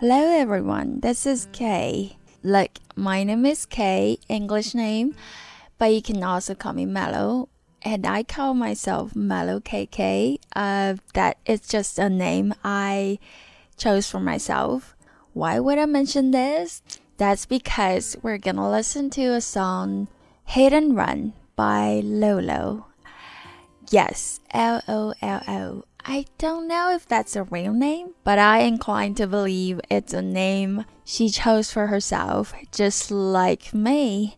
Hello everyone, this is Kay. Look, my name is Kay, English name, but you can also call me Mellow. And I call myself Mellow KK. Uh, that is just a name I chose for myself. Why would I mention this? That's because we're gonna listen to a song Hit and Run by Lolo. Yes, L O L O. I don't know if that's a real name, but I incline to believe it's a name she chose for herself, just like me.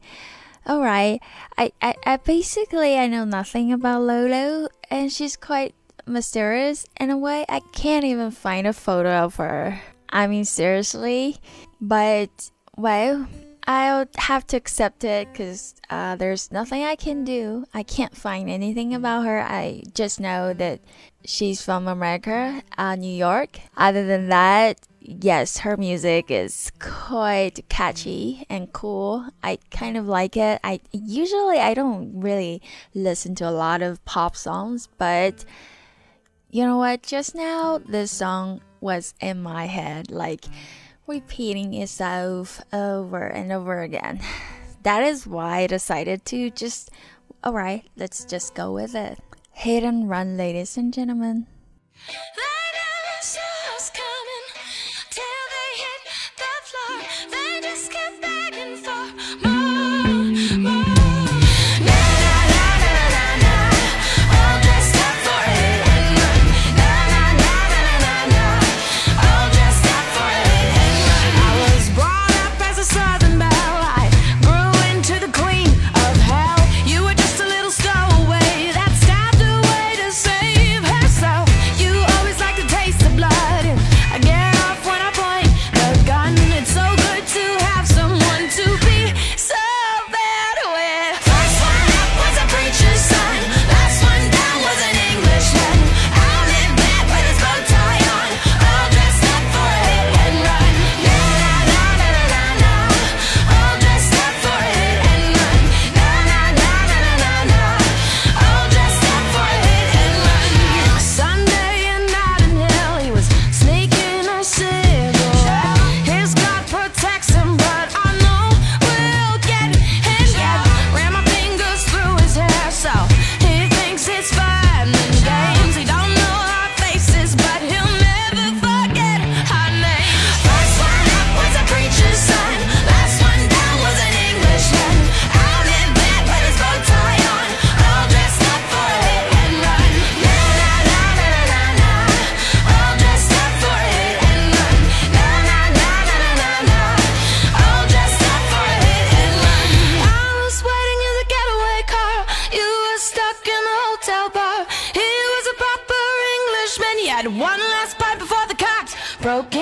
Alright, I, I, I basically I know nothing about Lolo, and she's quite mysterious in a way. I can't even find a photo of her. I mean, seriously. But, well, I'll have to accept it because uh, there's nothing I can do. I can't find anything about her. I just know that she's from America, uh, New York. Other than that, yes, her music is quite catchy and cool. I kind of like it. I usually I don't really listen to a lot of pop songs, but you know what? Just now, this song was in my head, like repeating itself over and over again. That is why I decided to just, alright, let's just go with it. Hit and run, ladies and gentlemen. broken.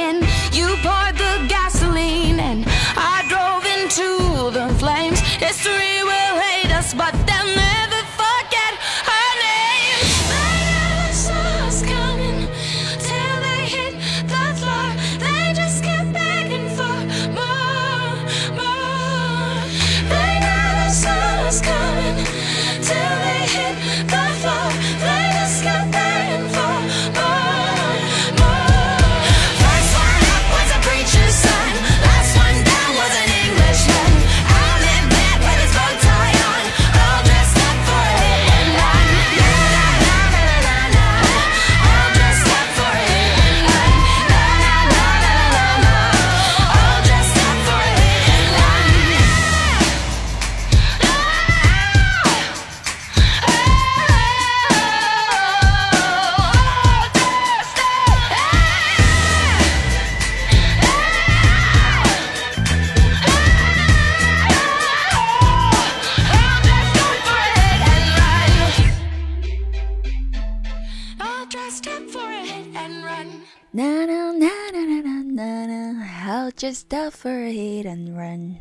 Just up for a hit and run.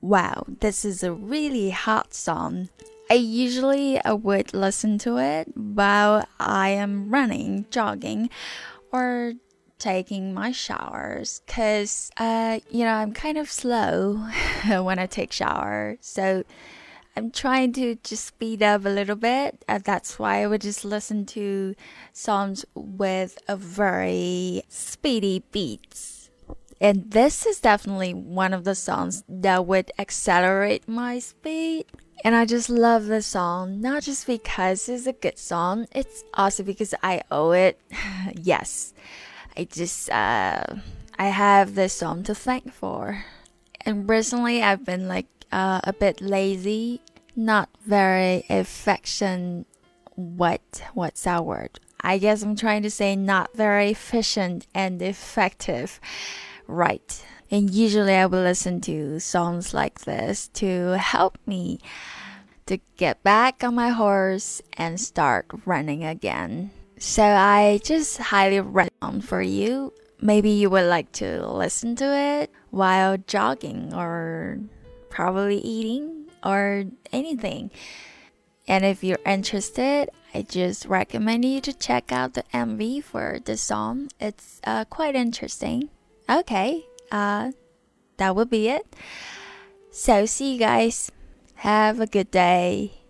Wow, this is a really hot song. I usually I would listen to it while I am running, jogging, or taking my showers because uh, you know i'm kind of slow when i take shower so i'm trying to just speed up a little bit uh, that's why i would just listen to songs with a very speedy beats And this is definitely one of the songs that would accelerate my speed. And I just love this song, not just because it's a good song, it's also because I owe it. yes, I just, uh, I have this song to thank for. And recently I've been like uh, a bit lazy, not very affection. What? What's that word? I guess I'm trying to say not very efficient and effective. Right. And usually I will listen to songs like this to help me to get back on my horse and start running again. So I just highly recommend for you. Maybe you would like to listen to it while jogging or probably eating or anything. And if you're interested, I just recommend you to check out the MV for this song. It's uh, quite interesting. Okay, uh, that will be it. So, see you guys. Have a good day.